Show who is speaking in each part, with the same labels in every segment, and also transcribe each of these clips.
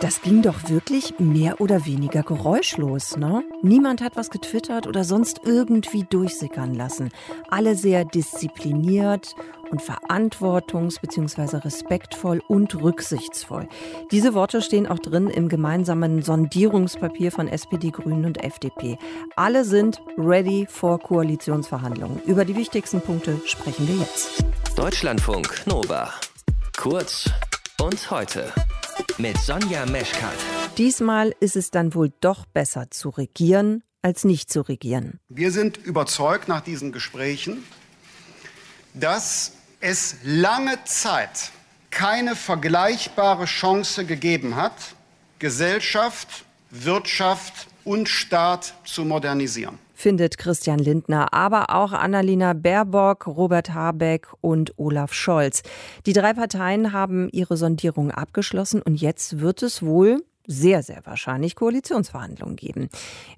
Speaker 1: Das ging doch wirklich mehr oder weniger geräuschlos, ne? Niemand hat was getwittert oder sonst irgendwie durchsickern lassen. Alle sehr diszipliniert und verantwortungs- bzw. respektvoll und rücksichtsvoll. Diese Worte stehen auch drin im gemeinsamen Sondierungspapier von SPD, Grünen und FDP. Alle sind ready for Koalitionsverhandlungen. Über die wichtigsten Punkte sprechen wir jetzt.
Speaker 2: Deutschlandfunk Nova. Kurz und heute mit Sonja Meschkat.
Speaker 1: Diesmal ist es dann wohl doch besser zu regieren, als nicht zu regieren.
Speaker 3: Wir sind überzeugt nach diesen Gesprächen, dass es lange Zeit keine vergleichbare Chance gegeben hat, Gesellschaft, Wirtschaft und Staat zu modernisieren
Speaker 1: findet Christian Lindner, aber auch Annalena Baerbock, Robert Habeck und Olaf Scholz. Die drei Parteien haben ihre Sondierung abgeschlossen und jetzt wird es wohl sehr, sehr wahrscheinlich Koalitionsverhandlungen geben.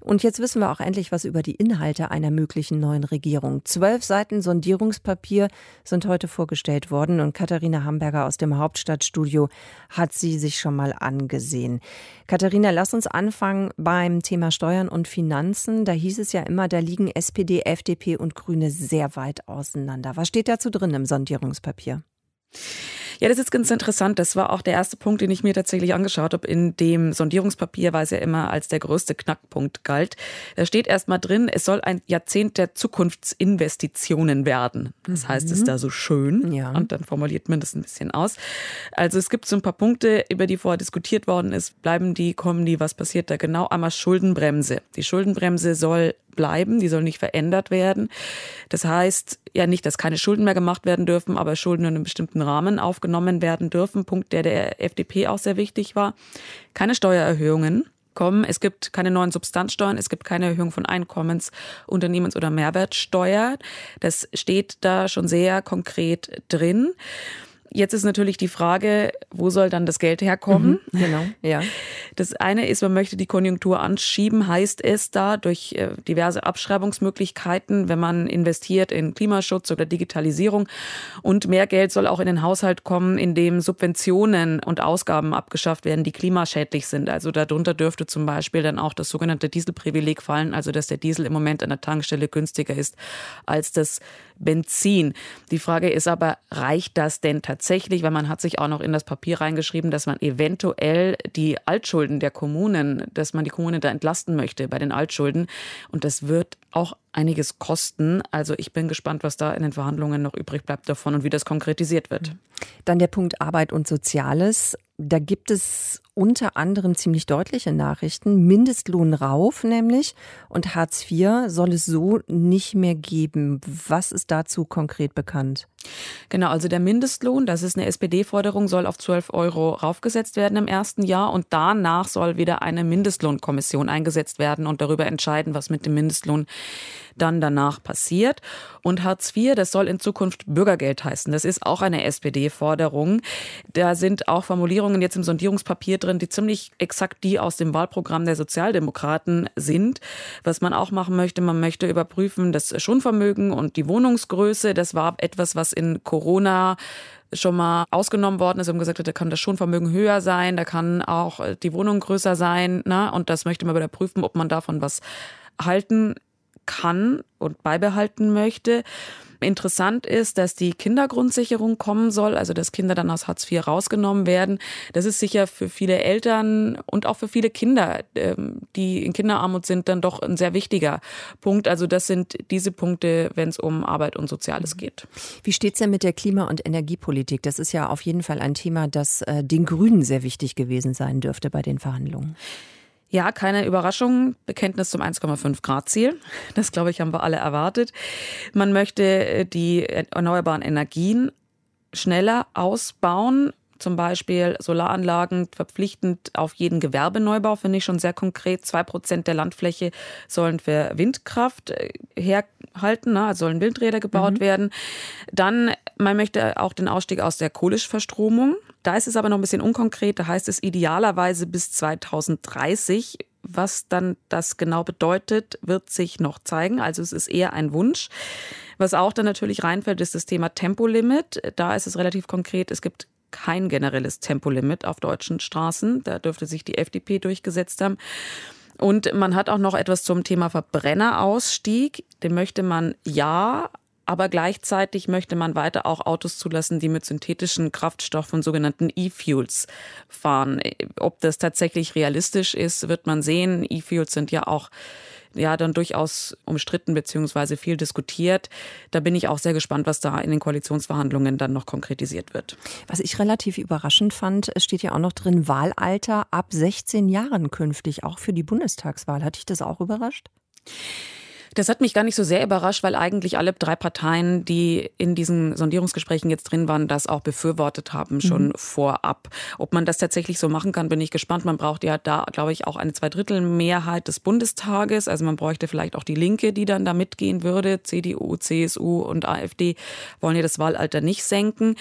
Speaker 1: Und jetzt wissen wir auch endlich was über die Inhalte einer möglichen neuen Regierung. Zwölf Seiten Sondierungspapier sind heute vorgestellt worden und Katharina Hamburger aus dem Hauptstadtstudio hat sie sich schon mal angesehen. Katharina, lass uns anfangen beim Thema Steuern und Finanzen. Da hieß es ja immer, da liegen SPD, FDP und Grüne sehr weit auseinander. Was steht dazu drin im Sondierungspapier?
Speaker 4: Ja, das ist ganz interessant. Das war auch der erste Punkt, den ich mir tatsächlich angeschaut habe in dem Sondierungspapier, weil es ja immer als der größte Knackpunkt galt. Da steht erst mal drin, es soll ein Jahrzehnt der Zukunftsinvestitionen werden. Das heißt es mhm. da so schön. Ja. Und dann formuliert man das ein bisschen aus. Also es gibt so ein paar Punkte, über die vorher diskutiert worden ist. Bleiben die, kommen die, was passiert da genau? Einmal Schuldenbremse. Die Schuldenbremse soll bleiben, die soll nicht verändert werden. Das heißt ja nicht, dass keine Schulden mehr gemacht werden dürfen, aber Schulden in einem bestimmten Rahmen aufgenommen werden dürfen. Punkt, der der FDP auch sehr wichtig war. Keine Steuererhöhungen kommen. Es gibt keine neuen Substanzsteuern, es gibt keine Erhöhung von Einkommens-, Unternehmens- oder Mehrwertsteuer. Das steht da schon sehr konkret drin. Jetzt ist natürlich die Frage, wo soll dann das Geld herkommen?
Speaker 1: Mhm, genau, ja.
Speaker 4: Das eine ist, man möchte die Konjunktur anschieben, heißt es da durch äh, diverse Abschreibungsmöglichkeiten, wenn man investiert in Klimaschutz oder Digitalisierung. Und mehr Geld soll auch in den Haushalt kommen, in dem Subventionen und Ausgaben abgeschafft werden, die klimaschädlich sind. Also darunter dürfte zum Beispiel dann auch das sogenannte Dieselprivileg fallen, also dass der Diesel im Moment an der Tankstelle günstiger ist als das Benzin. Die Frage ist aber, reicht das denn tatsächlich? Weil man hat sich auch noch in das Papier reingeschrieben, dass man eventuell die Altschulden der Kommunen, dass man die Kommunen da entlasten möchte bei den Altschulden. Und das wird auch einiges kosten. Also ich bin gespannt, was da in den Verhandlungen noch übrig bleibt davon und wie das konkretisiert wird.
Speaker 1: Dann der Punkt Arbeit und Soziales. Da gibt es unter anderem ziemlich deutliche Nachrichten. Mindestlohn rauf nämlich und Hartz IV soll es so nicht mehr geben. Was ist dazu konkret bekannt?
Speaker 4: Genau, also der Mindestlohn, das ist eine SPD-Forderung, soll auf 12 Euro raufgesetzt werden im ersten Jahr und danach soll wieder eine Mindestlohnkommission eingesetzt werden und darüber entscheiden, was mit dem Mindestlohn dann danach passiert. Und Hartz IV, das soll in Zukunft Bürgergeld heißen. Das ist auch eine SPD-Forderung. Da sind auch Formulierungen jetzt im Sondierungspapier drin, die ziemlich exakt die aus dem Wahlprogramm der Sozialdemokraten sind. Was man auch machen möchte, man möchte überprüfen das Schonvermögen und die Wohnungsgröße. Das war etwas, was in Corona schon mal ausgenommen worden ist und gesagt hat, da kann das Schonvermögen höher sein, da kann auch die Wohnung größer sein. Ne? Und das möchte man wieder prüfen, ob man davon was halten kann und beibehalten möchte. Interessant ist, dass die Kindergrundsicherung kommen soll, also dass Kinder dann aus Hartz IV rausgenommen werden. Das ist sicher für viele Eltern und auch für viele Kinder, ähm, die in Kinderarmut sind, dann doch ein sehr wichtiger Punkt. Also das sind diese Punkte, wenn es um Arbeit und Soziales geht.
Speaker 1: Wie steht es denn mit der Klima- und Energiepolitik? Das ist ja auf jeden Fall ein Thema, das äh, den Grünen sehr wichtig gewesen sein dürfte bei den Verhandlungen.
Speaker 4: Ja, keine Überraschung. Bekenntnis zum 1,5 Grad Ziel. Das, glaube ich, haben wir alle erwartet. Man möchte äh, die erneuerbaren Energien schneller ausbauen. Zum Beispiel Solaranlagen verpflichtend auf jeden Gewerbeneubau, finde ich schon sehr konkret. Zwei Prozent der Landfläche sollen für Windkraft äh, herhalten, ne? also sollen Windräder gebaut mhm. werden. Dann, man möchte auch den Ausstieg aus der Kohleverstromung. Da ist es aber noch ein bisschen unkonkret. Da heißt es idealerweise bis 2030. Was dann das genau bedeutet, wird sich noch zeigen. Also es ist eher ein Wunsch. Was auch dann natürlich reinfällt, ist das Thema Tempolimit. Da ist es relativ konkret. Es gibt kein generelles Tempolimit auf deutschen Straßen. Da dürfte sich die FDP durchgesetzt haben. Und man hat auch noch etwas zum Thema Verbrennerausstieg. Den möchte man ja, aber gleichzeitig möchte man weiter auch Autos zulassen, die mit synthetischen Kraftstoffen, sogenannten E-Fuels fahren. Ob das tatsächlich realistisch ist, wird man sehen. E-Fuels sind ja auch ja dann durchaus umstritten beziehungsweise viel diskutiert. Da bin ich auch sehr gespannt, was da in den Koalitionsverhandlungen dann noch konkretisiert wird.
Speaker 1: Was ich relativ überraschend fand, es steht ja auch noch drin, Wahlalter ab 16 Jahren künftig, auch für die Bundestagswahl. Hat dich das auch überrascht?
Speaker 4: Das hat mich gar nicht so sehr überrascht, weil eigentlich alle drei Parteien, die in diesen Sondierungsgesprächen jetzt drin waren, das auch befürwortet haben, schon mhm. vorab. Ob man das tatsächlich so machen kann, bin ich gespannt. Man braucht ja da, glaube ich, auch eine Zweidrittelmehrheit des Bundestages. Also man bräuchte vielleicht auch die Linke, die dann da mitgehen würde. CDU, CSU und AfD wollen ja das Wahlalter nicht senken.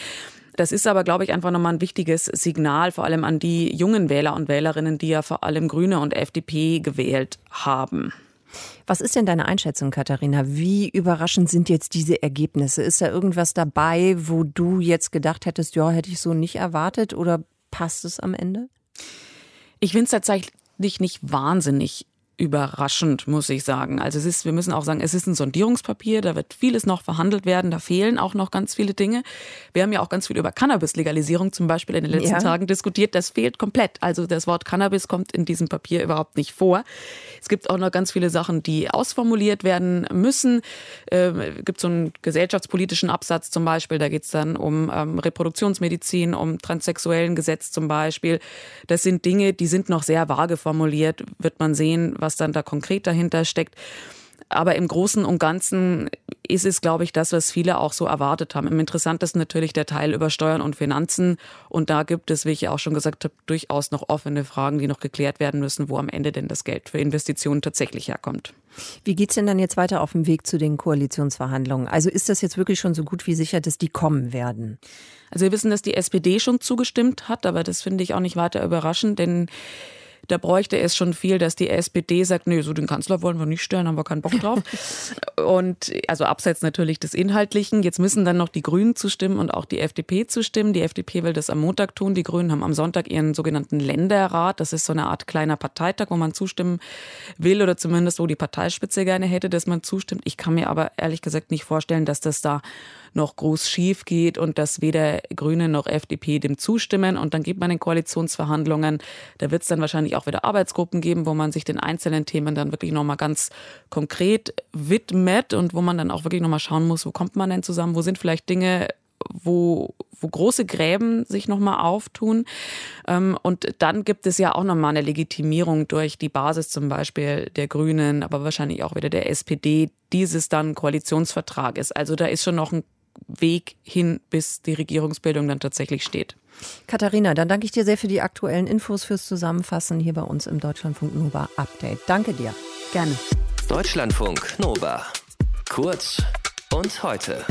Speaker 4: Das ist aber, glaube ich, einfach nochmal ein wichtiges Signal, vor allem an die jungen Wähler und Wählerinnen, die ja vor allem Grüne und FDP gewählt haben.
Speaker 1: Was ist denn deine Einschätzung, Katharina? Wie überraschend sind jetzt diese Ergebnisse? Ist da irgendwas dabei, wo du jetzt gedacht hättest, ja, hätte ich so nicht erwartet oder passt es am Ende?
Speaker 4: Ich finde es tatsächlich nicht wahnsinnig überraschend, muss ich sagen. Also es ist, wir müssen auch sagen, es ist ein Sondierungspapier, da wird vieles noch verhandelt werden, da fehlen auch noch ganz viele Dinge. Wir haben ja auch ganz viel über Cannabis-Legalisierung zum Beispiel in den letzten ja. Tagen diskutiert. Das fehlt komplett. Also das Wort Cannabis kommt in diesem Papier überhaupt nicht vor. Es gibt auch noch ganz viele Sachen, die ausformuliert werden müssen. Ähm, es gibt so einen gesellschaftspolitischen Absatz zum Beispiel, da geht es dann um ähm, Reproduktionsmedizin, um transsexuellen Gesetz zum Beispiel. Das sind Dinge, die sind noch sehr vage formuliert, wird man sehen, was dann da konkret dahinter steckt. Aber im Großen und Ganzen ist es, glaube ich, das, was viele auch so erwartet haben. Im interessantesten natürlich der Teil über Steuern und Finanzen. Und da gibt es, wie ich ja auch schon gesagt habe, durchaus noch offene Fragen, die noch geklärt werden müssen, wo am Ende denn das Geld für Investitionen tatsächlich herkommt.
Speaker 1: Wie geht es denn dann jetzt weiter auf dem Weg zu den Koalitionsverhandlungen? Also ist das jetzt wirklich schon so gut wie sicher, dass die kommen werden?
Speaker 4: Also wir wissen, dass die SPD schon zugestimmt hat, aber das finde ich auch nicht weiter überraschend, denn da bräuchte es schon viel, dass die SPD sagt, nee, so den Kanzler wollen wir nicht stellen, haben wir keinen Bock drauf. und also abseits natürlich des Inhaltlichen. Jetzt müssen dann noch die Grünen zustimmen und auch die FDP zustimmen. Die FDP will das am Montag tun. Die Grünen haben am Sonntag ihren sogenannten Länderrat. Das ist so eine Art kleiner Parteitag, wo man zustimmen will oder zumindest wo die Parteispitze gerne hätte, dass man zustimmt. Ich kann mir aber ehrlich gesagt nicht vorstellen, dass das da noch groß schief geht und dass weder Grüne noch FDP dem zustimmen. Und dann geht man in Koalitionsverhandlungen. Da wird es dann wahrscheinlich auch wieder Arbeitsgruppen geben, wo man sich den einzelnen Themen dann wirklich nochmal ganz konkret widmet und wo man dann auch wirklich nochmal schauen muss, wo kommt man denn zusammen, wo sind vielleicht Dinge, wo, wo große Gräben sich nochmal auftun. Ähm, und dann gibt es ja auch nochmal eine Legitimierung durch die Basis zum Beispiel der Grünen, aber wahrscheinlich auch wieder der SPD, dieses dann Koalitionsvertrag ist. Also da ist schon noch ein Weg hin, bis die Regierungsbildung dann tatsächlich steht.
Speaker 1: Katharina, dann danke ich dir sehr für die aktuellen Infos fürs Zusammenfassen hier bei uns im Deutschlandfunk Nova Update. Danke dir.
Speaker 4: Gerne.
Speaker 2: Deutschlandfunk Nova. Kurz und heute.